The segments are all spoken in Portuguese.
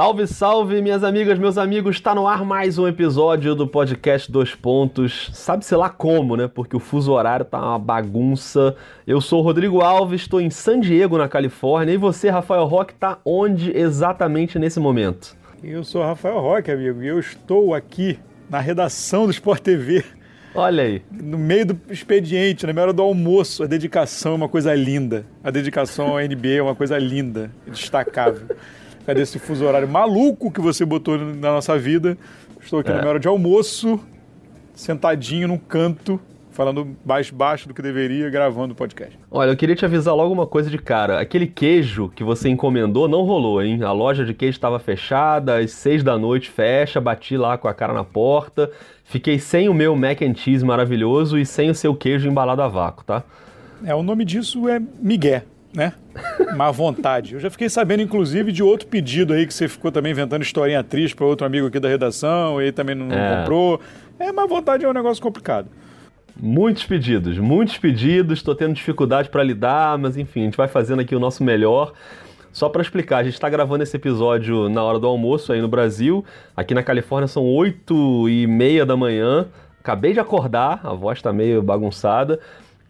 Salve, salve, minhas amigas, meus amigos. Está no ar mais um episódio do podcast Dois Pontos. Sabe-se lá como, né? Porque o fuso horário tá uma bagunça. Eu sou o Rodrigo Alves, estou em San Diego, na Califórnia. E você, Rafael Roque, tá onde exatamente nesse momento? Eu sou Rafael Roque, amigo, e eu estou aqui na redação do Sport TV. Olha aí. No meio do expediente, na hora do almoço. A dedicação é uma coisa linda. A dedicação à NBA é uma coisa linda, destacável. Cadê esse fuso horário maluco que você botou na nossa vida? Estou aqui é. na minha hora de almoço, sentadinho num canto, falando mais baixo do que deveria, gravando o podcast. Olha, eu queria te avisar logo uma coisa de cara. Aquele queijo que você encomendou não rolou, hein? A loja de queijo estava fechada, às seis da noite fecha, bati lá com a cara na porta, fiquei sem o meu mac and cheese maravilhoso e sem o seu queijo embalado a vácuo, tá? É, o nome disso é migué né? Má vontade. Eu já fiquei sabendo, inclusive, de outro pedido aí que você ficou também inventando historinha triste para outro amigo aqui da redação, e ele também não é. comprou. É, má vontade é um negócio complicado. Muitos pedidos, muitos pedidos, estou tendo dificuldade para lidar, mas enfim, a gente vai fazendo aqui o nosso melhor. Só para explicar, a gente está gravando esse episódio na hora do almoço aí no Brasil. Aqui na Califórnia são 8 e meia da manhã. Acabei de acordar, a voz está meio bagunçada.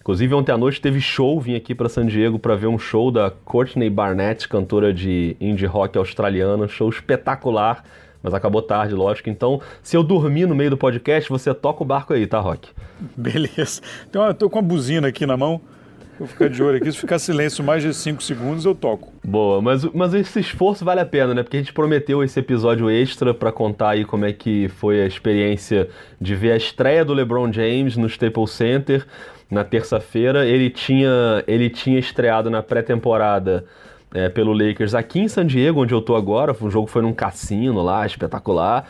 Inclusive, ontem à noite teve show, vim aqui para San Diego para ver um show da Courtney Barnett, cantora de indie rock australiana, show espetacular, mas acabou tarde, lógico. Então, se eu dormir no meio do podcast, você toca o barco aí, tá, Rock? Beleza. Então, eu tô com a buzina aqui na mão. Vou ficar de olho aqui. Se ficar silêncio mais de 5 segundos, eu toco. Boa, mas, mas esse esforço vale a pena, né? Porque a gente prometeu esse episódio extra para contar aí como é que foi a experiência de ver a estreia do LeBron James no Staples Center na terça-feira. Ele tinha, ele tinha estreado na pré-temporada é, pelo Lakers aqui em San Diego, onde eu tô agora. O jogo foi num cassino lá, espetacular.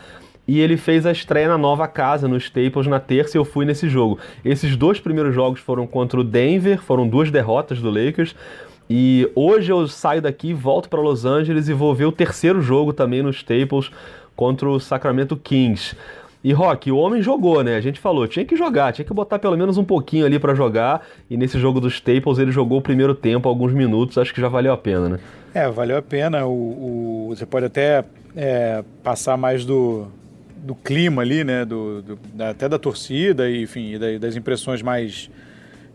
E ele fez a estreia na nova casa, no Staples, na terça, e eu fui nesse jogo. Esses dois primeiros jogos foram contra o Denver, foram duas derrotas do Lakers. E hoje eu saio daqui, volto para Los Angeles e vou ver o terceiro jogo também no Staples contra o Sacramento Kings. E Rock, o homem jogou, né? A gente falou, tinha que jogar, tinha que botar pelo menos um pouquinho ali para jogar. E nesse jogo dos Staples ele jogou o primeiro tempo, alguns minutos, acho que já valeu a pena, né? É, valeu a pena. O, o você pode até é, passar mais do, do clima ali, né? Do, do, até da torcida, e, enfim, e das impressões mais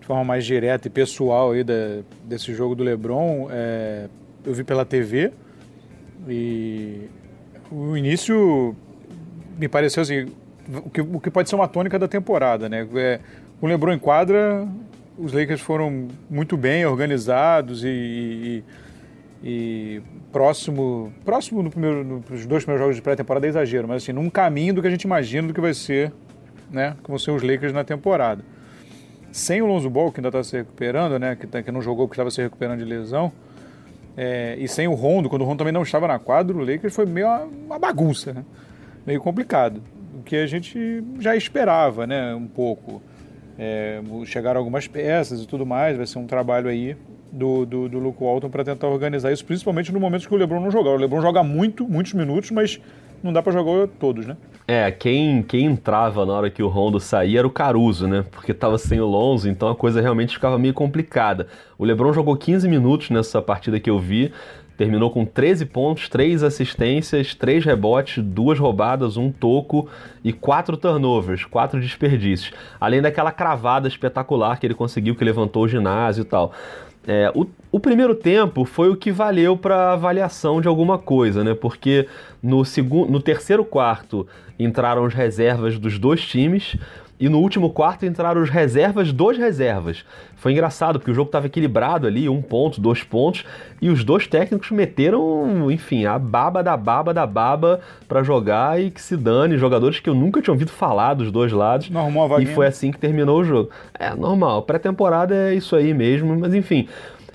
de forma mais direta e pessoal aí da, desse jogo do LeBron. É, eu vi pela TV e o início me pareceu assim, o que, o que pode ser uma tônica da temporada, né? É, o LeBron em quadra, os Lakers foram muito bem organizados e, e, e próximo, próximo no primeiro, nos dois primeiros jogos de pré-temporada é exagero, mas assim, num caminho do que a gente imagina do que vai ser, né? Vão ser os Lakers na temporada. Sem o Lonzo Ball, que ainda está se recuperando, né? Que, tá, que não jogou, que estava se recuperando de lesão. É, e sem o Rondo, quando o Rondo também não estava na quadra, o Lakers foi meio uma, uma bagunça, né? Meio complicado. O que a gente já esperava, né? Um pouco. É, chegaram algumas peças e tudo mais, vai ser um trabalho aí do, do, do Luke Walton para tentar organizar isso, principalmente no momento que o LeBron não joga. O LeBron joga muito, muitos minutos, mas não dá para jogar todos, né? É, quem, quem entrava na hora que o Rondo saía era o Caruso, né? Porque tava sem o Lonzo, então a coisa realmente ficava meio complicada. O LeBron jogou 15 minutos nessa partida que eu vi, terminou com 13 pontos, 3 assistências, 3 rebotes, 2 roubadas, um toco e 4 turnovers, 4 desperdícios. Além daquela cravada espetacular que ele conseguiu, que levantou o ginásio e tal. É, o, o, primeiro tempo foi o que valeu para avaliação de alguma coisa, né? Porque no, segundo, no terceiro quarto entraram as reservas dos dois times. E no último quarto entraram os reservas dos reservas. Foi engraçado, porque o jogo estava equilibrado ali, um ponto, dois pontos, e os dois técnicos meteram, enfim, a baba da baba da baba para jogar e que se dane. Jogadores que eu nunca tinha ouvido falar dos dois lados. Normal, e foi assim que terminou o jogo. É normal, pré-temporada é isso aí mesmo, mas enfim.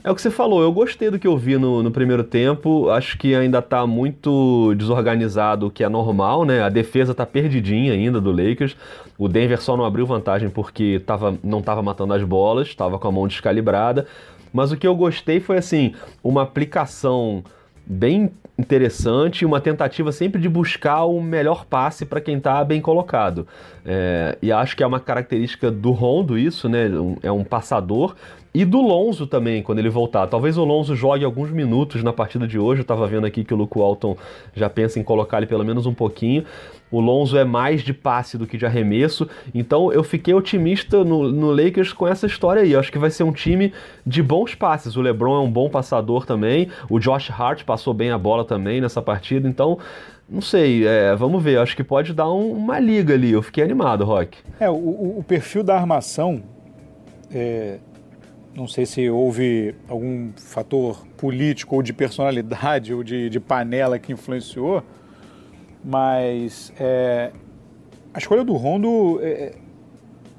É o que você falou, eu gostei do que eu vi no, no primeiro tempo. Acho que ainda está muito desorganizado, o que é normal, né? A defesa está perdidinha ainda do Lakers. O Denver só não abriu vantagem porque tava, não estava matando as bolas, estava com a mão descalibrada. Mas o que eu gostei foi assim, uma aplicação bem interessante, uma tentativa sempre de buscar o melhor passe para quem está bem colocado. É, e acho que é uma característica do Rondo isso, né? é um passador e do Lonzo também, quando ele voltar. Talvez o Lonzo jogue alguns minutos na partida de hoje. Eu estava vendo aqui que o Luke Walton já pensa em colocar ele pelo menos um pouquinho. O Lonzo é mais de passe do que de arremesso. Então eu fiquei otimista no, no Lakers com essa história aí. Eu acho que vai ser um time de bons passes. O LeBron é um bom passador também. O Josh Hart passou bem a bola também nessa partida. Então não sei, é, vamos ver. Acho que pode dar um, uma liga ali. Eu fiquei animado, Rock. É, o, o perfil da armação. É, não sei se houve algum fator político ou de personalidade ou de, de panela que influenciou, mas é, a escolha do Rondo é,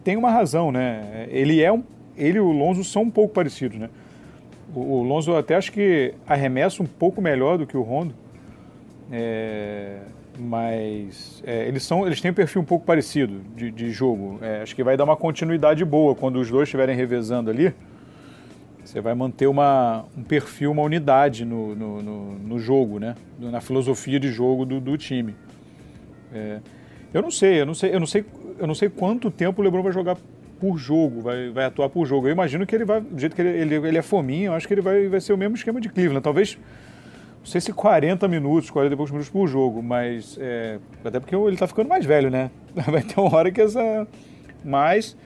tem uma razão, né? Ele é um, ele e o Lonzo são um pouco parecidos, né? O, o Lonzo até acho que arremessa um pouco melhor do que o Rondo, é, mas é, eles são eles têm um perfil um pouco parecido de, de jogo. É, acho que vai dar uma continuidade boa quando os dois estiverem revezando ali. Você vai manter uma, um perfil, uma unidade no, no, no, no jogo, né? Na filosofia de jogo do, do time. É, eu não sei, eu não sei, eu não sei, eu não sei quanto tempo o LeBron vai jogar por jogo, vai, vai atuar por jogo. Eu imagino que ele vai, do jeito que ele, ele, ele é fominho, eu acho que ele vai, vai ser o mesmo esquema de Cleveland. Talvez, não sei se 40 minutos, 40 e poucos minutos por jogo, mas é, até porque ele está ficando mais velho, né? Vai ter uma hora que essa. Mas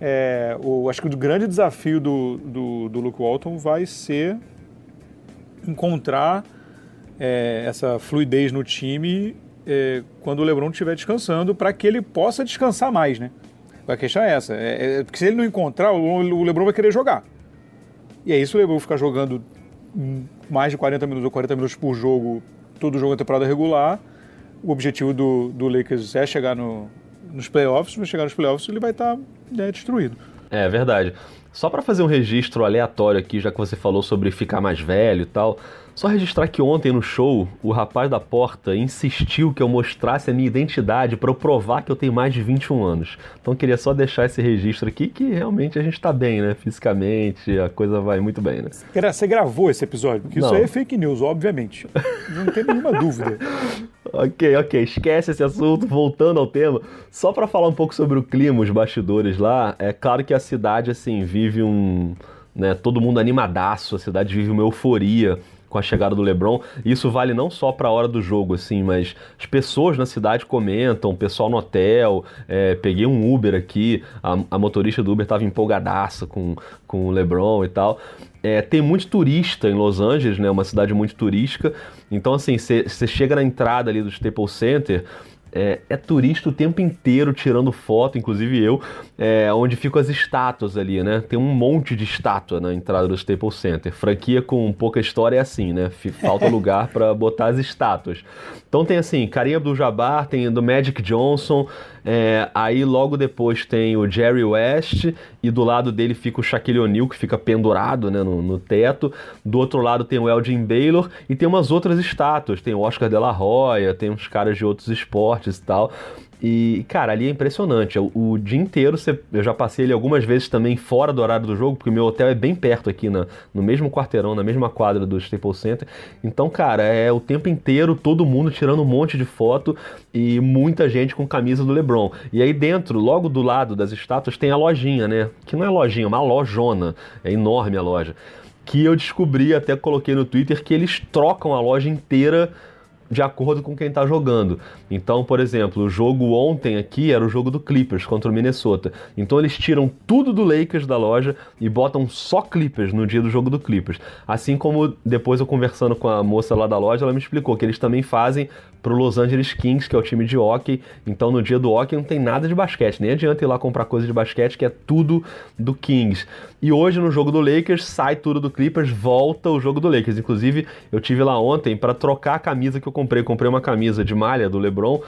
é, o, acho que o grande desafio do, do, do Luke Walton vai ser encontrar é, essa fluidez no time é, quando o LeBron estiver descansando, para que ele possa descansar mais, né? A questão é essa. É, é, porque se ele não encontrar, o, o LeBron vai querer jogar. E é isso o LeBron ficar jogando mais de 40 minutos ou 40 minutos por jogo, todo jogo da temporada regular. O objetivo do, do Lakers é chegar no, nos playoffs, mas chegar nos playoffs ele vai estar tá, né, destruído. É verdade. Só para fazer um registro aleatório aqui, já que você falou sobre ficar mais velho e tal, só registrar que ontem no show, o rapaz da porta insistiu que eu mostrasse a minha identidade para eu provar que eu tenho mais de 21 anos. Então queria só deixar esse registro aqui que realmente a gente tá bem, né? Fisicamente, a coisa vai muito bem, né? Você gravou esse episódio? Porque Não. isso aí é fake news, obviamente. Não tem nenhuma dúvida. Ok, ok, esquece esse assunto, voltando ao tema. Só para falar um pouco sobre o clima, os bastidores lá, é claro que a cidade, assim, vive um. Né, todo mundo animadaço, a cidade vive uma euforia com a chegada do LeBron. Isso vale não só para a hora do jogo, assim, mas as pessoas na cidade comentam, o pessoal no hotel. É, peguei um Uber aqui, a, a motorista do Uber estava empolgadaça com, com o LeBron e tal. É, tem muito turista em Los Angeles, né? Uma cidade muito turística. Então, assim, você chega na entrada ali do Staples Center, é, é, turista o tempo inteiro tirando foto, inclusive eu, é, onde ficam as estátuas ali, né? Tem um monte de estátua na entrada do Staples Center. Franquia com pouca história é assim, né? Falta lugar para botar as estátuas. Então tem assim, Karim Abdul-Jabbar, tem do Magic Johnson, é, aí logo depois tem o Jerry West e do lado dele fica o Shaquille O'Neal que fica pendurado né, no, no, teto. Do outro lado tem o Elgin Baylor e tem umas outras estátuas. Tem o Oscar de la Hoya, tem uns caras de outros esportes e tal. E, cara, ali é impressionante. O, o dia inteiro, você, eu já passei ele algumas vezes também fora do horário do jogo, porque o meu hotel é bem perto aqui, na, no mesmo quarteirão, na mesma quadra do Staples Center. Então, cara, é o tempo inteiro todo mundo tirando um monte de foto e muita gente com camisa do LeBron. E aí dentro, logo do lado das estátuas, tem a lojinha, né? Que não é lojinha, é uma lojona. É enorme a loja. Que eu descobri, até coloquei no Twitter, que eles trocam a loja inteira de acordo com quem está jogando. Então, por exemplo, o jogo ontem aqui era o jogo do Clippers contra o Minnesota. Então eles tiram tudo do Lakers da loja e botam só Clippers no dia do jogo do Clippers. Assim como depois eu conversando com a moça lá da loja, ela me explicou que eles também fazem para o Los Angeles Kings, que é o time de hockey. Então no dia do hockey não tem nada de basquete, nem adianta ir lá comprar coisa de basquete, que é tudo do Kings. E hoje no jogo do Lakers sai tudo do Clippers, volta o jogo do Lakers. Inclusive eu tive lá ontem para trocar a camisa que eu comprei. Comprei uma camisa de malha do LeBron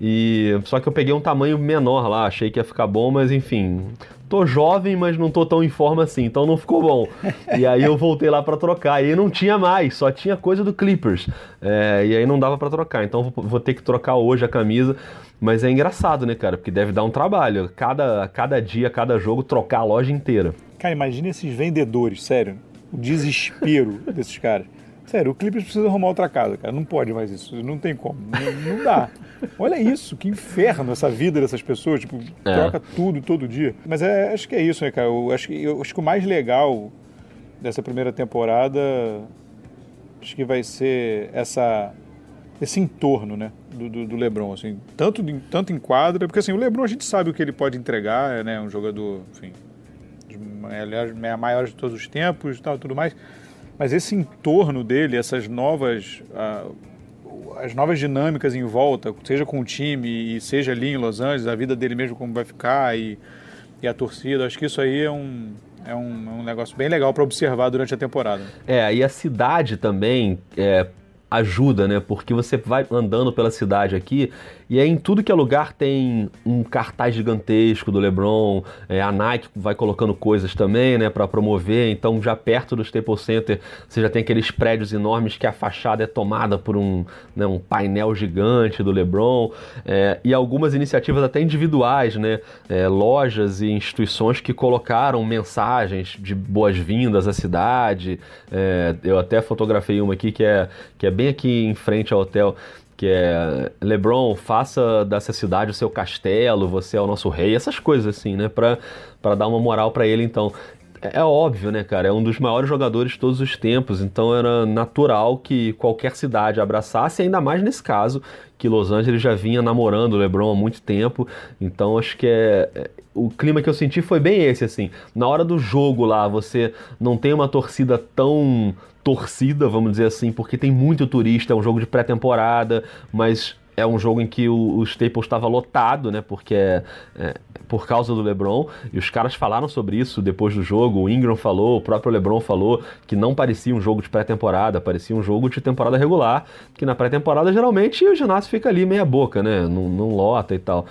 e só que eu peguei um tamanho menor lá, achei que ia ficar bom, mas enfim, tô jovem, mas não tô tão em forma assim, então não ficou bom. E aí eu voltei lá para trocar, e não tinha mais, só tinha coisa do Clippers. É, e aí não dava para trocar, então vou, ter que trocar hoje a camisa. Mas é engraçado, né, cara? Porque deve dar um trabalho. Cada, cada dia, cada jogo, trocar a loja inteira. Cara, imagina esses vendedores, sério. O desespero desses caras. Sério, o Clippers precisa arrumar outra casa, cara. Não pode mais isso. Não tem como. Não, não dá. Olha isso, que inferno essa vida dessas pessoas. Tipo, é. troca tudo todo dia. Mas é, acho que é isso, né, cara? Eu acho, que, eu acho que o mais legal dessa primeira temporada acho que vai ser essa esse entorno, né, do, do, do, LeBron, assim, tanto, tanto em quadra, porque assim, o LeBron a gente sabe o que ele pode entregar, é, né, um jogador, enfim, aliás, é a maior de todos os tempos, tal, tudo mais, mas esse entorno dele, essas novas, uh, as novas dinâmicas em volta, seja com o time e seja ali em Los Angeles, a vida dele mesmo como vai ficar e, e a torcida, acho que isso aí é um, é um, é um negócio bem legal para observar durante a temporada. É, e a cidade também, é, ajuda, né? Porque você vai andando pela cidade aqui e aí em tudo que é lugar tem um cartaz gigantesco do LeBron, é, a Nike vai colocando coisas também, né, para promover. Então já perto do Staples Center você já tem aqueles prédios enormes que a fachada é tomada por um, né, um painel gigante do LeBron é, e algumas iniciativas até individuais, né, é, lojas e instituições que colocaram mensagens de boas-vindas à cidade. É, eu até fotografei uma aqui que é, que é bem aqui em frente ao hotel que é LeBron, faça dessa cidade o seu castelo, você é o nosso rei, essas coisas assim, né, para dar uma moral para ele então. É, é óbvio, né, cara? É um dos maiores jogadores de todos os tempos, então era natural que qualquer cidade abraçasse, ainda mais nesse caso, que Los Angeles já vinha namorando o LeBron há muito tempo. Então acho que é, é, o clima que eu senti foi bem esse assim. Na hora do jogo lá, você não tem uma torcida tão torcida, vamos dizer assim, porque tem muito turista, é um jogo de pré-temporada, mas é um jogo em que o, o Staples estava lotado, né? Porque é, é, por causa do LeBron. E os caras falaram sobre isso depois do jogo. O Ingram falou, o próprio LeBron falou que não parecia um jogo de pré-temporada, parecia um jogo de temporada regular. Que na pré-temporada geralmente o ginásio fica ali meia boca, né? Não, não lota e tal.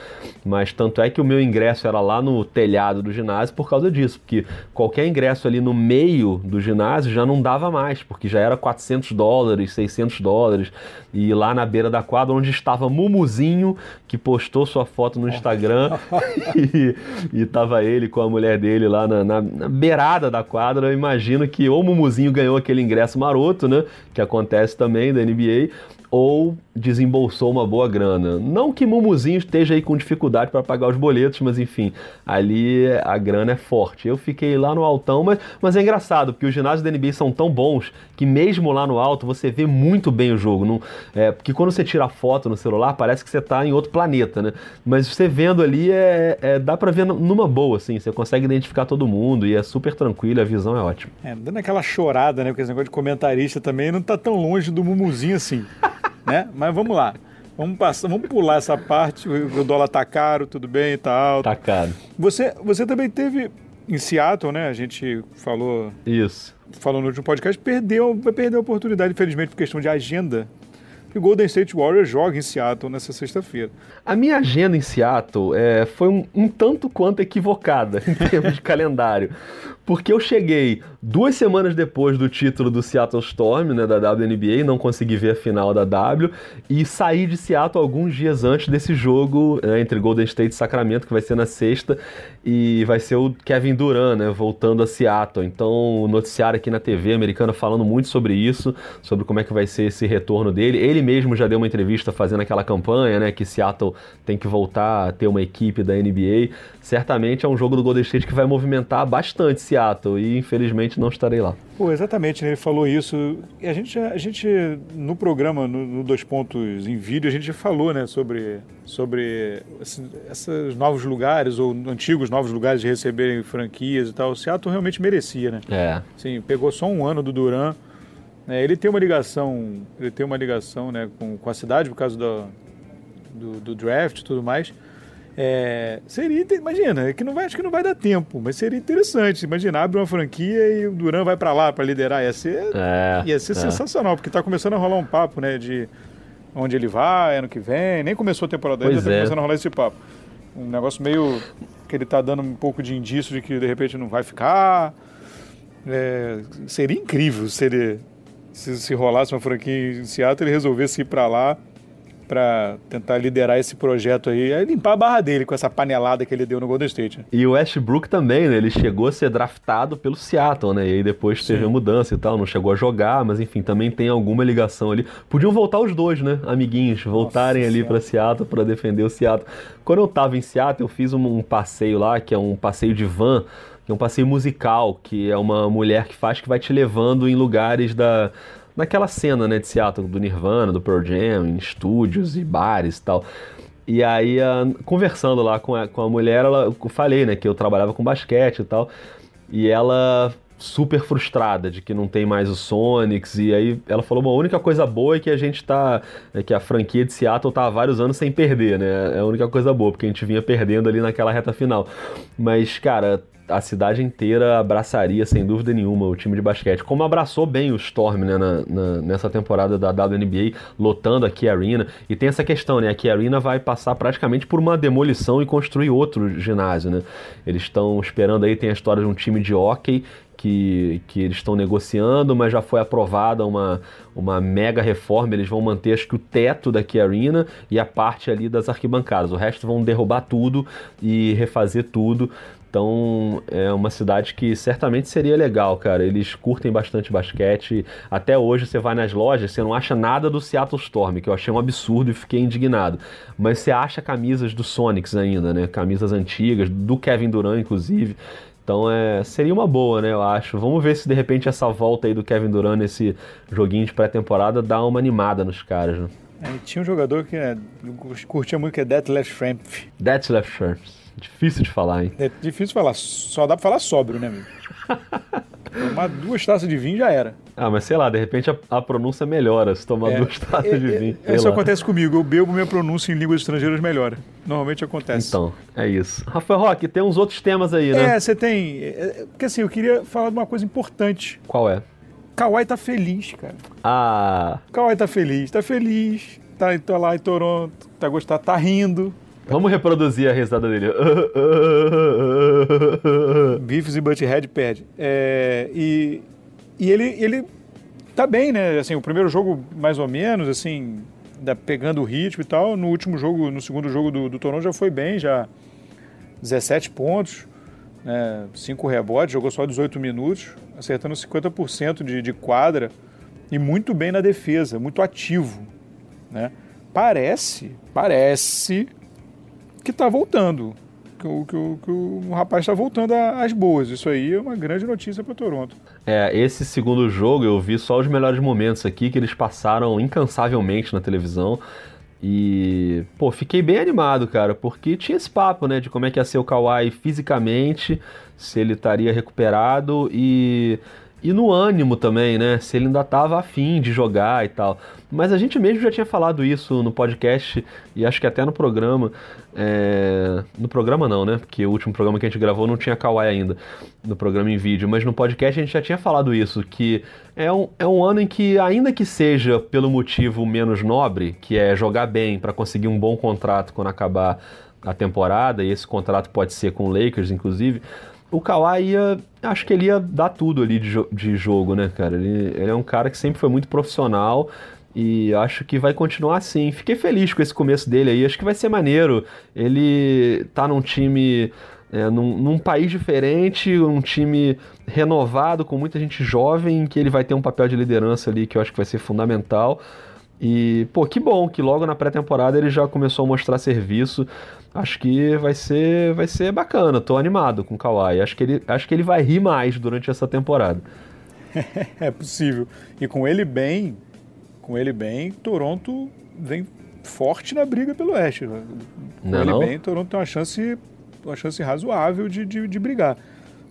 Mas tanto é que o meu ingresso era lá no telhado do ginásio por causa disso, porque qualquer ingresso ali no meio do ginásio já não dava mais, porque já era 400 dólares, 600 dólares. E lá na beira da quadra onde estava tava Mumuzinho, que postou sua foto no Instagram, e, e tava ele com a mulher dele lá na, na, na, beirada da quadra. Eu imagino que ou o Mumuzinho ganhou aquele ingresso maroto, né? Que acontece também da NBA, ou desembolsou uma boa grana. Não que Mumuzinho esteja aí com dificuldade para pagar os boletos, mas enfim, ali a grana é forte. Eu fiquei lá no altão, mas, mas é engraçado, porque os ginásios da NBA são tão bons que mesmo lá no alto você vê muito bem o jogo. Não, é, porque quando você tira foto no celular, parece que você está em outro planeta, né? Mas você vendo ali, é, é dá para ver numa boa, assim, você consegue identificar todo mundo e é super tranquilo, a visão é ótima. É, dando aquela chorada, né? Porque esse negócio de comentarista também não tá tão longe do Mumuzinho assim. né? Mas vamos lá. Vamos, passar, vamos pular essa parte. O dólar tá caro, tudo bem e tal. Tá caro. Você, você também teve em Seattle, né? A gente falou. Isso. Falou no último podcast, perdeu, vai perder a oportunidade, infelizmente, por questão de agenda que o Golden State Warriors joga em Seattle nessa sexta-feira. A minha agenda em Seattle é, foi um, um, tanto quanto equivocada em termos de calendário, porque eu cheguei duas semanas depois do título do Seattle Storm, né, da WNBA, não consegui ver a final da W, e saí de Seattle alguns dias antes desse jogo né, entre Golden State e Sacramento, que vai ser na sexta, e vai ser o Kevin Durant, né, voltando a Seattle. Então, o noticiário aqui na TV americana falando muito sobre isso, sobre como é que vai ser esse retorno dele. Ele mesmo já deu uma entrevista fazendo aquela campanha, né, que Seattle tem que voltar a ter uma equipe da NBA. Certamente é um jogo do Golden State que vai movimentar bastante Seattle e infelizmente não estarei lá. Pô, exatamente, né? ele falou isso. E a gente, a gente no programa, no, no, Dois Pontos em vídeo, a gente falou né, sobre, sobre assim, esses novos lugares, ou antigos novos lugares de receberem franquias e tal. O Seattle realmente merecia, né? É. Sim, pegou só um ano do Duran. Né? Ele tem uma ligação, ele tem uma ligação né, com, com a cidade por causa do, do, do draft e tudo mais. É, seria, imagina, é que não vai, acho que não vai dar tempo, mas seria interessante. Imagina, abre uma franquia e o Duran vai para lá para liderar, ia ser, é, ia ser é. sensacional, porque está começando a rolar um papo, né, de onde ele vai ano que vem. Nem começou a temporada ainda, está começando a rolar esse papo. Um negócio meio que ele está dando um pouco de indício de que de repente não vai ficar. É, seria incrível se ele se, se rolasse uma franquia em Seattle ele resolvesse ir para lá para tentar liderar esse projeto aí, é limpar a barra dele com essa panelada que ele deu no Golden State. Né? E o Westbrook também, né? Ele chegou a ser draftado pelo Seattle, né? E aí depois teve a mudança e tal, não chegou a jogar, mas enfim, também tem alguma ligação ali. Podiam voltar os dois, né? Amiguinhos, voltarem Nossa ali para Seattle para defender o Seattle. Quando eu tava em Seattle, eu fiz um, um passeio lá, que é um passeio de van, que é um passeio musical, que é uma mulher que faz que vai te levando em lugares da naquela cena, né, de Seattle, do Nirvana, do Pearl Jam, em estúdios e bares e tal. E aí, conversando lá com a, com a mulher, ela, eu falei, né, que eu trabalhava com basquete e tal, e ela super frustrada de que não tem mais o Sonics, e aí ela falou, uma única coisa boa é que a gente tá, é que a franquia de Seattle tá há vários anos sem perder, né, é a única coisa boa, porque a gente vinha perdendo ali naquela reta final. Mas, cara, a cidade inteira abraçaria, sem dúvida nenhuma, o time de basquete. Como abraçou bem o Storm né, na, na, nessa temporada da WNBA, lotando a Key Arena. E tem essa questão, né? A Key Arena vai passar praticamente por uma demolição e construir outro ginásio, né? Eles estão esperando aí, tem a história de um time de hockey que, que eles estão negociando, mas já foi aprovada uma, uma mega reforma. Eles vão manter, acho que, o teto da Key Arena e a parte ali das arquibancadas. O resto vão derrubar tudo e refazer tudo. Então é uma cidade que certamente seria legal, cara. Eles curtem bastante basquete. Até hoje você vai nas lojas, você não acha nada do Seattle Storm, que eu achei um absurdo e fiquei indignado. Mas você acha camisas do Sonics ainda, né? Camisas antigas, do Kevin Durant, inclusive. Então é, seria uma boa, né? Eu acho. Vamos ver se de repente essa volta aí do Kevin Durant nesse joguinho de pré-temporada dá uma animada nos caras, né? É, tinha um jogador que é, curtia muito que é Detlef Schrempf. Detlef Schrempf. Difícil de falar, hein? É difícil de falar. Só dá pra falar sóbrio, né, amigo? Tomar duas taças de vinho já era. Ah, mas sei lá, de repente a, a pronúncia melhora se tomar é, duas taças é, de é, vinho. É, isso lá. acontece comigo. Eu bebo minha pronúncia em línguas estrangeiras melhora. Normalmente acontece. Então, é isso. Rafael Roque, tem uns outros temas aí, né? É, você tem. É, porque assim, eu queria falar de uma coisa importante. Qual é? Kawhi tá feliz, cara. Ah. Kawhi tá feliz, tá feliz. Tá, tá lá em Toronto, tá gostando, tá rindo. Vamos reproduzir a risada dele. Beavis e Butthead perde. É, e e ele, ele tá bem, né? Assim, o primeiro jogo, mais ou menos, assim, pegando o ritmo e tal. No último jogo, no segundo jogo do, do Toronto já foi bem, já 17 pontos, né, 5 rebotes, jogou só 18 minutos, acertando 50% de, de quadra e muito bem na defesa, muito ativo, né? Parece, parece que está voltando. Que o, que, o, que o rapaz está voltando às boas. Isso aí é uma grande notícia para Toronto. É, esse segundo jogo eu vi só os melhores momentos aqui que eles passaram incansavelmente na televisão. E, pô, fiquei bem animado, cara, porque tinha esse papo, né, de como é que ia ser o Kawhi fisicamente, se ele estaria recuperado e e no ânimo também, né? Se ele ainda estava afim de jogar e tal. Mas a gente mesmo já tinha falado isso no podcast e acho que até no programa. É... No programa não, né? Porque o último programa que a gente gravou não tinha Kawaii ainda, no programa em vídeo. Mas no podcast a gente já tinha falado isso, que é um, é um ano em que, ainda que seja pelo motivo menos nobre, que é jogar bem para conseguir um bom contrato quando acabar a temporada, e esse contrato pode ser com o Lakers, inclusive o Kawhi ia. Acho que ele ia dar tudo ali de, jo de jogo, né, cara? Ele, ele, é um cara que sempre foi muito profissional e acho que vai continuar assim. Fiquei feliz com esse começo dele aí, acho que vai ser maneiro. Ele tá num time. É, num, num, país diferente, um time renovado, com muita gente jovem, que ele vai ter um papel de liderança ali que eu acho que vai ser fundamental. E, pô, que bom que logo na pré-temporada ele já começou a mostrar serviço acho que vai ser, vai ser bacana. Tô animado com o Kawhi. Acho que ele, acho que ele vai rir mais durante essa temporada. é possível. E com ele bem, com ele bem, Toronto vem forte na briga pelo Oeste. Com não, ele não? bem, Toronto tem uma chance, uma chance razoável de, de, de brigar.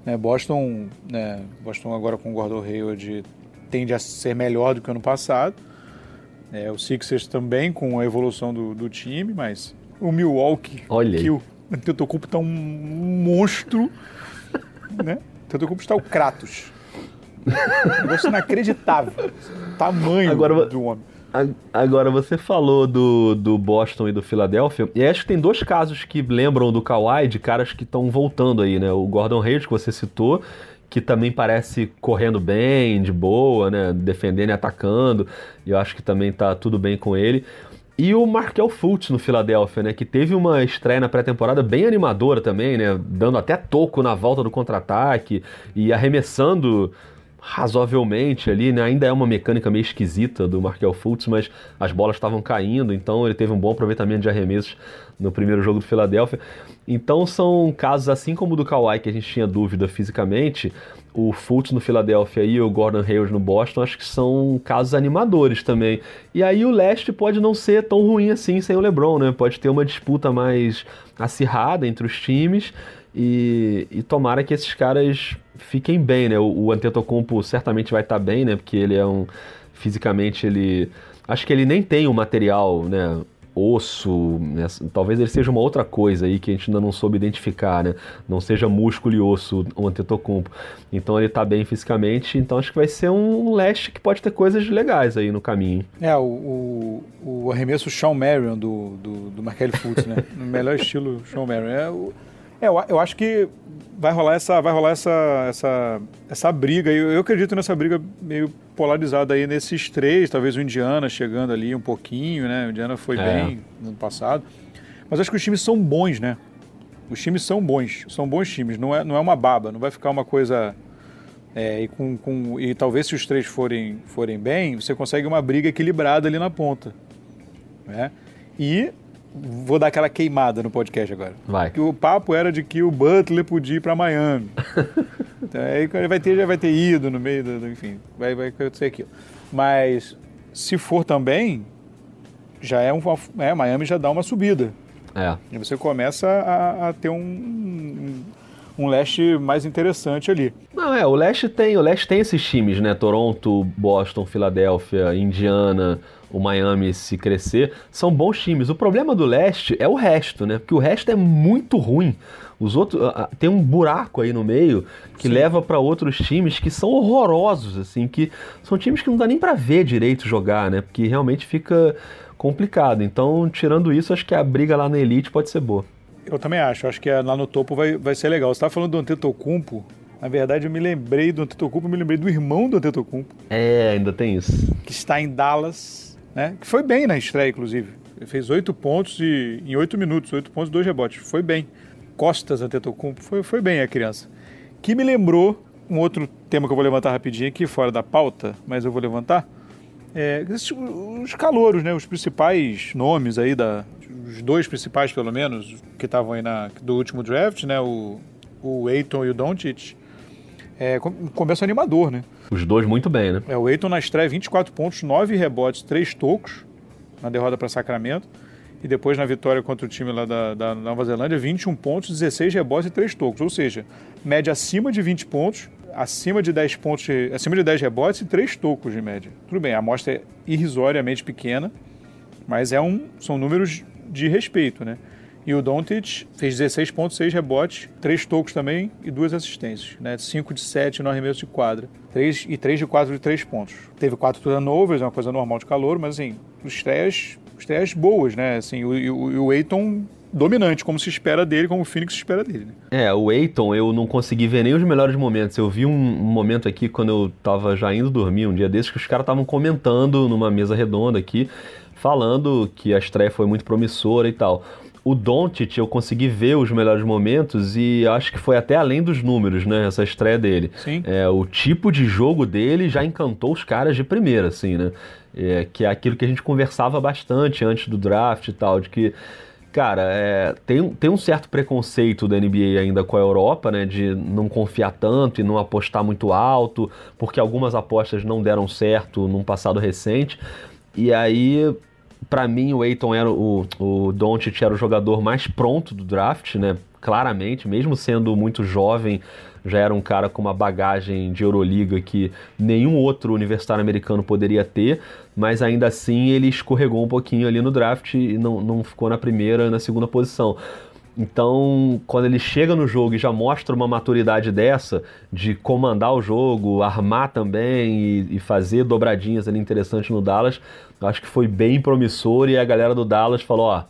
É, Boston, né, Boston agora com o Gordon Hayward tende a ser melhor do que ano passado. É, o Sixers também com a evolução do, do time, mas o Milwaukee. Olha que o Antetokounmpo tá um monstro, né? O Antetokounmpo está o Kratos. Um negócio inacreditável. tamanho Agora, do homem. Agora, você falou do, do Boston e do Philadelphia, e acho que tem dois casos que lembram do Kawhi, de caras que estão voltando aí, né? O Gordon Hayward, que você citou, que também parece correndo bem, de boa, né? Defendendo e atacando, e eu acho que também tá tudo bem com ele. E o Markel Fultz no Philadelphia, né? Que teve uma estreia na pré-temporada bem animadora também, né? Dando até toco na volta do contra-ataque e arremessando razoavelmente ali, né? Ainda é uma mecânica meio esquisita do Markel Fultz, mas as bolas estavam caindo, então ele teve um bom aproveitamento de arremessos no primeiro jogo do Philadelphia. Então são casos assim como o do Kawhi que a gente tinha dúvida fisicamente, o Fultz no Philadelphia e o Gordon Hayward no Boston, acho que são casos animadores também. E aí o leste pode não ser tão ruim assim sem o LeBron, né? Pode ter uma disputa mais acirrada entre os times e, e tomara que esses caras fiquem bem, né? O, o Antetokounmpo certamente vai estar tá bem, né? Porque ele é um fisicamente ele acho que ele nem tem o material, né? Osso, né? talvez ele seja uma outra coisa aí que a gente ainda não soube identificar, né? Não seja músculo e osso o Antetokounmpo. Então ele tá bem fisicamente, então acho que vai ser um leste que pode ter coisas legais aí no caminho. É, o, o, o arremesso Sean Marion do, do, do Markel Fultz, né? no melhor estilo Sean Marion. É, o, é, eu acho que vai rolar essa, vai rolar essa, essa, essa briga. Eu, eu acredito nessa briga meio polarizada aí nesses três, talvez o Indiana chegando ali um pouquinho, né? O Indiana foi é. bem no ano passado. Mas acho que os times são bons, né? Os times são bons, são bons times, não é, não é uma baba, não vai ficar uma coisa. É, e, com, com, e talvez se os três forem, forem bem, você consegue uma briga equilibrada ali na ponta. Né? E vou dar aquela queimada no podcast agora. Vai. Que o papo era de que o Butler podia ir para Miami. então, aí ele vai ter, já vai ter ido no meio do, enfim, vai, vai acontecer aquilo. Mas se for também, já é um, é, Miami já dá uma subida. É. E você começa a, a ter um, um, um, leste mais interessante ali. Não, é, o leste tem, o leste tem esses times, né? Toronto, Boston, Filadélfia, Indiana, o Miami se crescer, são bons times. O problema do leste é o resto, né? Porque o resto é muito ruim. Os outros tem um buraco aí no meio que Sim. leva para outros times que são horrorosos, assim, que são times que não dá nem para ver direito jogar, né? Porque realmente fica complicado. Então, tirando isso, acho que a briga lá na elite pode ser boa. Eu também acho. Acho que lá no topo vai, vai ser legal. Você estava falando do Antetokounmpo. Na verdade, eu me lembrei do Antetokounmpo, me lembrei do irmão do Antetokounmpo. É, ainda tem isso. Que está em Dallas né? Que foi bem na estreia, inclusive. Ele fez oito pontos e, em oito minutos, oito pontos, dois rebotes. Foi bem. Costas Antetokounmpo, foi, foi bem a criança. Que me lembrou um outro tema que eu vou levantar rapidinho aqui, fora da pauta, mas eu vou levantar. É, os calouros, né? Os principais nomes aí, da, os dois principais pelo menos, que estavam aí na, do último draft, né? O, o Eiton e o Doncic. É, começo animador, né? Os dois muito bem, né? É, o Eiton na estreia, 24 pontos, 9 rebotes, 3 tocos na derrota para Sacramento. E depois na vitória contra o time lá da, da, Nova Zelândia, 21 pontos, 16 rebotes e 3 tocos. Ou seja, média acima de 20 pontos, acima de 10 pontos, acima de 10 rebotes e 3 tocos de média. Tudo bem, a amostra é irrisoriamente pequena, mas é um, são números de respeito, né? E o Doncic fez 16.6 rebotes, 3 tocos também e 2 assistências, né? 5 de 7 no arremesso de quadra. 3, e 3 de 4 de 3 pontos. Teve 4 turnovers, é uma coisa normal de calor, mas assim, estreias, estreias boas, né? Assim, o, o, o Aiton dominante, como se espera dele, como o Phoenix espera dele. Né? É, o Aiton eu não consegui ver nem os melhores momentos. Eu vi um momento aqui quando eu tava já indo dormir, um dia desses, que os caras estavam comentando numa mesa redonda aqui, falando que a estreia foi muito promissora e tal o Doncic eu consegui ver os melhores momentos e acho que foi até além dos números, né? Essa estreia dele. Sim. É, o tipo de jogo dele já encantou os caras de primeira, assim, né? É, que é aquilo que a gente conversava bastante antes do draft e tal, de que cara, é, tem, tem um certo preconceito da NBA ainda com a Europa, né? De não confiar tanto e não apostar muito alto, porque algumas apostas não deram certo num passado recente. E aí para mim o Aiton era o, o Doncic era o jogador mais pronto do draft, né? Claramente, mesmo sendo muito jovem, já era um cara com uma bagagem de Euroliga que nenhum outro universitário americano poderia ter, mas ainda assim ele escorregou um pouquinho ali no draft e não, não ficou na primeira, na segunda posição. Então, quando ele chega no jogo e já mostra uma maturidade dessa, de comandar o jogo, armar também e, e fazer dobradinhas ali interessantes no Dallas, acho que foi bem promissor e a galera do Dallas falou, ó,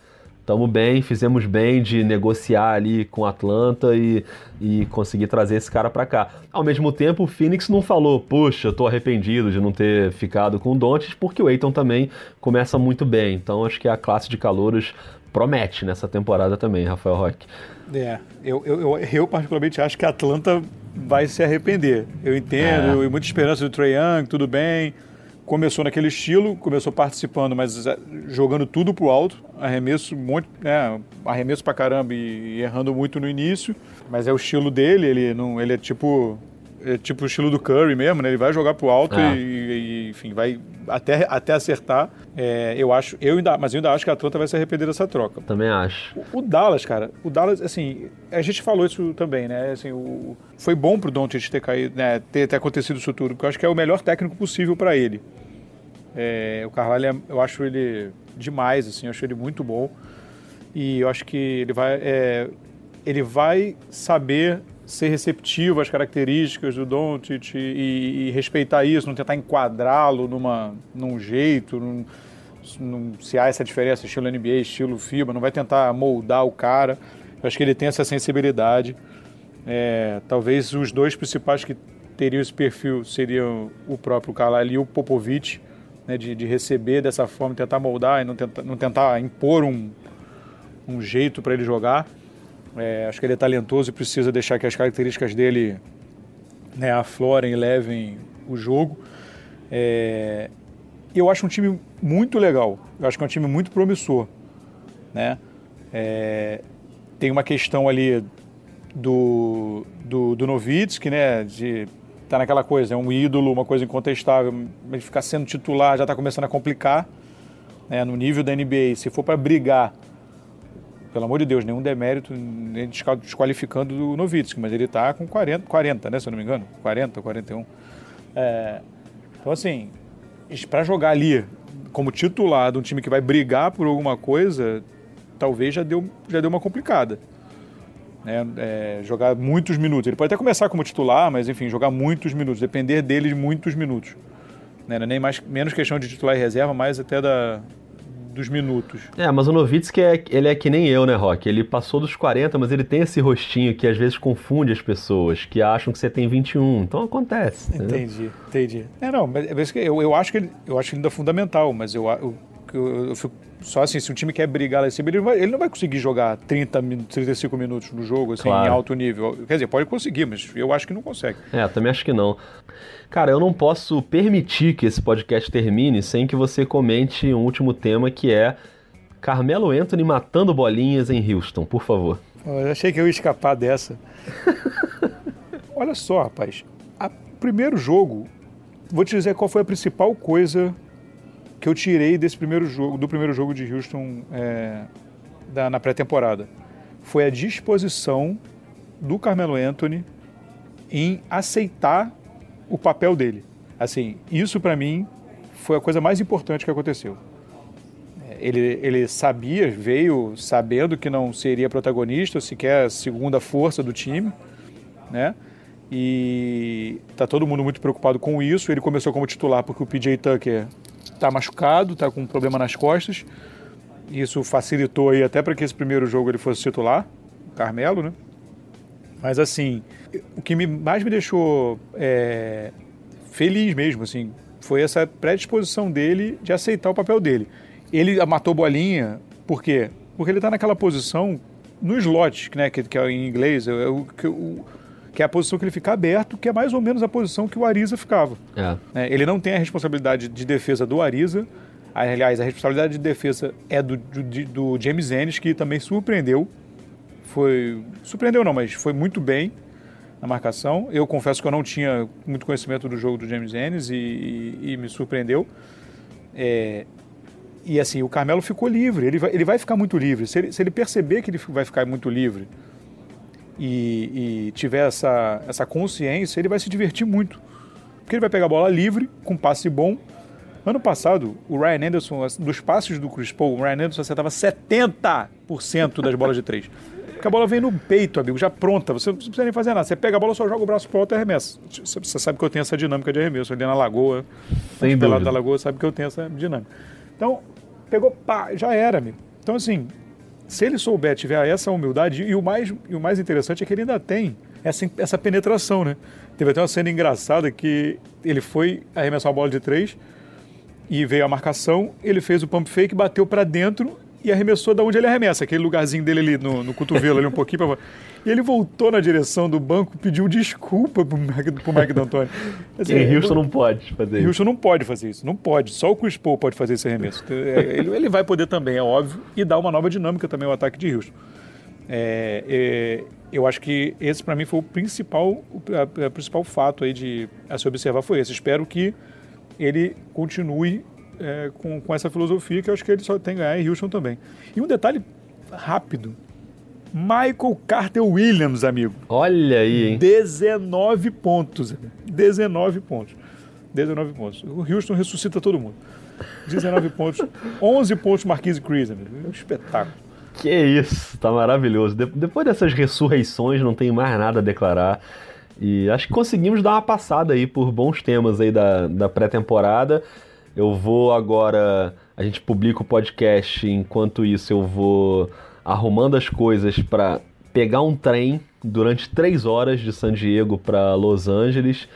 Tamo bem, fizemos bem de negociar ali com Atlanta e, e conseguir trazer esse cara para cá. Ao mesmo tempo, o Phoenix não falou, puxa, tô arrependido de não ter ficado com o porque o Aiton também começa muito bem. Então acho que a classe de calouros promete nessa temporada também, Rafael Roque. É, eu, eu, eu, eu, particularmente acho que a Atlanta vai se arrepender. Eu entendo, é. eu, muita esperança do Trae Young, tudo bem começou naquele estilo, começou participando, mas eh, jogando tudo pro alto, arremesso muito, né, arremesso pra caramba e, e, errando muito no início, mas é o estilo dele, ele não, ele é tipo é tipo o estilo do Curry mesmo, né? Ele vai jogar pro alto é. e, e, enfim, vai até, até acertar. É, eu acho, eu ainda, mas eu ainda acho que a Atlanta vai se arrepender dessa troca. Também acho. O, o, Dallas, cara, o Dallas, assim, a gente falou isso também, né? Assim, o, foi bom pro Doncic ter caído, né? Ter, ter acontecido isso tudo, porque eu acho que é o melhor técnico possível para ele. É, o Carvalho, eu acho ele demais, assim, eu acho ele muito bom. E eu acho que ele vai, é, ele vai saber ser receptivo às características do Doncic e, e respeitar isso, não tentar enquadrá-lo numa, num jeito, num, num, se há essa diferença, estilo NBA, estilo FIBA, não vai tentar moldar o cara. Eu acho que ele tem essa sensibilidade. É, talvez os dois principais que teriam esse perfil seriam o próprio Carvalho e o Popovich né, de, de, receber dessa forma, tentar moldar e não, tenta, não tentar impor um, um jeito para ele jogar. É, acho que ele é talentoso e precisa deixar que as características dele né, aflorem e levem o jogo. É, eu acho um time muito legal. Eu acho que é um time muito promissor. Né? É, tem uma questão ali do, do, do Novitsky, né, de tá naquela coisa, é um ídolo, uma coisa incontestável, mas ficar sendo titular já está começando a complicar, né, no nível da NBA. Se for para brigar, pelo amor de Deus, nenhum demérito, nem desqualificando o Novitsky, mas ele está com 40, 40, né, se eu não me engano, 40, 41. É, então, assim, para jogar ali como titular de um time que vai brigar por alguma coisa, talvez já deu, já deu uma complicada né, é, jogar muitos minutos. Ele pode até começar como titular, mas enfim, jogar muitos minutos, depender dele de muitos minutos. Né, é nem mais, menos questão de titular e reserva, mais até da, dos minutos. É, mas o Novitsky é, ele é que nem eu, né, Rock? Ele passou dos 40, mas ele tem esse rostinho que às vezes confunde as pessoas, que acham que você tem 21. Então acontece. Entendi, entendeu? entendi. É, não, mas é eu, eu, acho que ele, eu acho ainda fundamental, mas eu, eu, eu, eu fico só assim, se o time quer brigar lá em cima, ele, vai, ele não vai conseguir jogar 30, 35 minutos no jogo, assim, claro. em alto nível. Quer dizer, pode conseguir, mas eu acho que não consegue. É, também acho que não. Cara, eu não posso permitir que esse podcast termine sem que você comente um último tema que é Carmelo Anthony matando bolinhas em Houston, por favor. Eu achei que eu ia escapar dessa. Olha só, rapaz. O primeiro jogo, vou te dizer qual foi a principal coisa que eu tirei desse primeiro jogo, do primeiro jogo de Houston é, da, na pré-temporada. Foi a disposição do Carmelo Anthony em aceitar o papel dele. Assim, isso para mim foi a coisa mais importante que aconteceu. Ele, ele sabia, veio sabendo que não seria protagonista, sequer segunda força do time, né? E tá todo mundo muito preocupado com isso. Ele começou como titular porque o PJ Tucker está machucado, está com um problema nas costas. Isso facilitou aí até para que esse primeiro jogo ele fosse titular, o Carmelo, né? Mas assim, o que me, mais me deixou é, feliz mesmo, assim, foi essa predisposição dele de aceitar o papel dele. Ele matou bolinha, por quê? Porque ele está naquela posição no slot, né, que, que é em inglês, é, o, que, o, que é a posição que ele fica aberto, que é mais ou menos a posição que o Ariza ficava. É. É, ele não tem a responsabilidade de defesa do Ariza, aliás, a responsabilidade de defesa é do, do, do James Ennis, que também surpreendeu. Foi. Surpreendeu não, mas foi muito bem na marcação. Eu confesso que eu não tinha muito conhecimento do jogo do James Ennis e, e, e me surpreendeu. É, e assim, o Carmelo ficou livre, ele vai, ele vai ficar muito livre. Se ele, se ele perceber que ele vai ficar muito livre e, e, tiver essa, essa consciência, ele vai se divertir muito. Porque ele vai pegar a bola livre, com passe bom. Ano passado, o Ryan Anderson, dos passes do Chris Paul, o Ryan Anderson acertava 70% das bolas de três. Porque a bola vem no peito, amigo, já pronta. Você não precisa nem fazer nada. Você pega a bola, só joga o braço pro alto e arremessa. Você sabe que eu tenho essa dinâmica de arremesso. Ali na lagoa, Sem lado da lagoa, sabe que eu tenho essa dinâmica. Então, pegou, pá, já era, amigo. Então, assim, se ele souber, tiver essa humildade, e o mais, e o mais interessante é que ele ainda tem essa, essa penetração, né? Teve até uma cena engraçada que ele foi arremessar a bola de três e veio a marcação, ele fez o pump fake, bateu para dentro e arremessou da onde ele arremessa, aquele lugarzinho dele ali no, no cotovelo, ali um pouquinho pra... E ele voltou na direção do banco, pediu desculpa pro Mike, pro Mike D'Antoni. Assim, e Houston não pode fazer isso. Houston não pode fazer isso, não pode. Só o Chris Paul pode fazer esse arremesso. É, ele, ele vai poder também, é óbvio, e dar uma nova dinâmica também ao ataque de Houston. É, é, eu acho que esse para mim foi o principal, a, a principal fato aí de a se observar foi esse. Espero que ele continue é, com, com essa filosofia que eu acho que ele só tem a ganhar em Houston também. E um detalhe rápido. Michael Carter Williams, amigo. Olha aí, hein? 19 pontos. 19 pontos. 19 pontos. O Houston ressuscita todo mundo. 19 pontos. 11 pontos Marquise Chris, amigo. Um espetáculo. Que isso, tá maravilhoso. De depois dessas ressurreições, não tem mais nada a declarar. E acho que conseguimos dar uma passada aí por bons temas aí da, da pré-temporada. Eu vou agora. A gente publica o podcast, enquanto isso eu vou arrumando as coisas para pegar um trem durante três horas de San Diego para Los Angeles.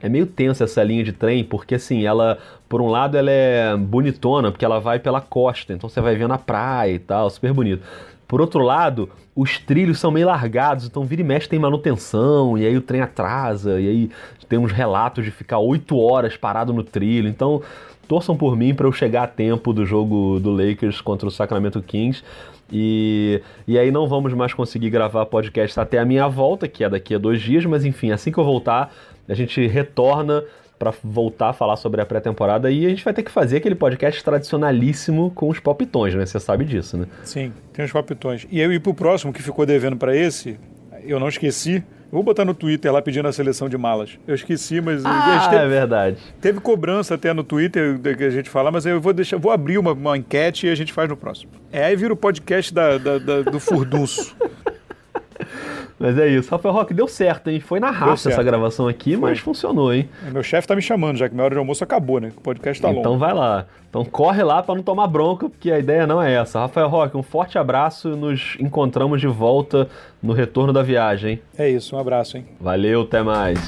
É meio tensa essa linha de trem, porque assim, ela, por um lado, ela é bonitona, porque ela vai pela costa, então você vai vendo a praia e tal, super bonito. Por outro lado, os trilhos são meio largados, então vira e mexe tem manutenção, e aí o trem atrasa, e aí tem uns relatos de ficar oito horas parado no trilho. Então, torçam por mim para eu chegar a tempo do jogo do Lakers contra o Sacramento Kings. E, e aí não vamos mais conseguir gravar podcast até a minha volta, que é daqui a dois dias, mas enfim, assim que eu voltar, a gente retorna para voltar a falar sobre a pré-temporada e a gente vai ter que fazer aquele podcast tradicionalíssimo com os palpitões, né? Você sabe disso, né? Sim, tem os palpitões. E eu ir pro próximo que ficou devendo para esse, eu não esqueci, Vou botar no Twitter lá pedindo a seleção de malas. Eu esqueci, mas. Ah, teve, é verdade. Teve cobrança até no Twitter que a gente fala, mas eu vou deixar, vou abrir uma, uma enquete e a gente faz no próximo. É, aí vira o podcast da, da, da do Furdunço. Mas é isso. Rafael Roque, deu certo, hein? Foi na raça essa gravação aqui, Foi. mas funcionou, hein? Meu chefe tá me chamando, já que minha hora de almoço acabou, né? O podcast tá então longo. Então vai lá. Então corre lá para não tomar bronca, porque a ideia não é essa. Rafael Roque, um forte abraço e nos encontramos de volta no retorno da viagem. É isso, um abraço, hein? Valeu, até mais.